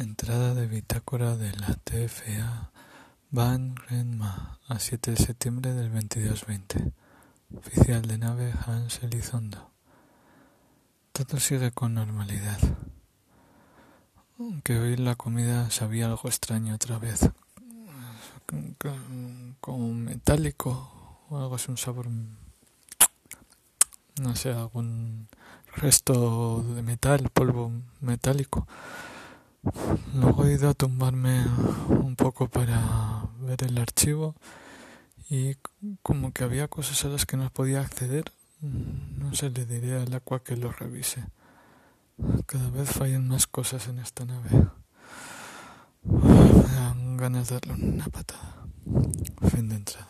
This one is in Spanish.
Entrada de bitácora de la TFA Van Renma a 7 de septiembre del 2220. Oficial de nave Hans Elizondo. Todo sigue con normalidad. Aunque hoy la comida sabía algo extraño otra vez. Como metálico o algo así, un sabor. No sé, algún resto de metal, polvo metálico. Luego he ido a tumbarme un poco para ver el archivo y como que había cosas a las que no podía acceder. No sé, le diré al agua que lo revise. Cada vez fallan más cosas en esta nave. Me dan ganas de darle una patada. Fin de entrada.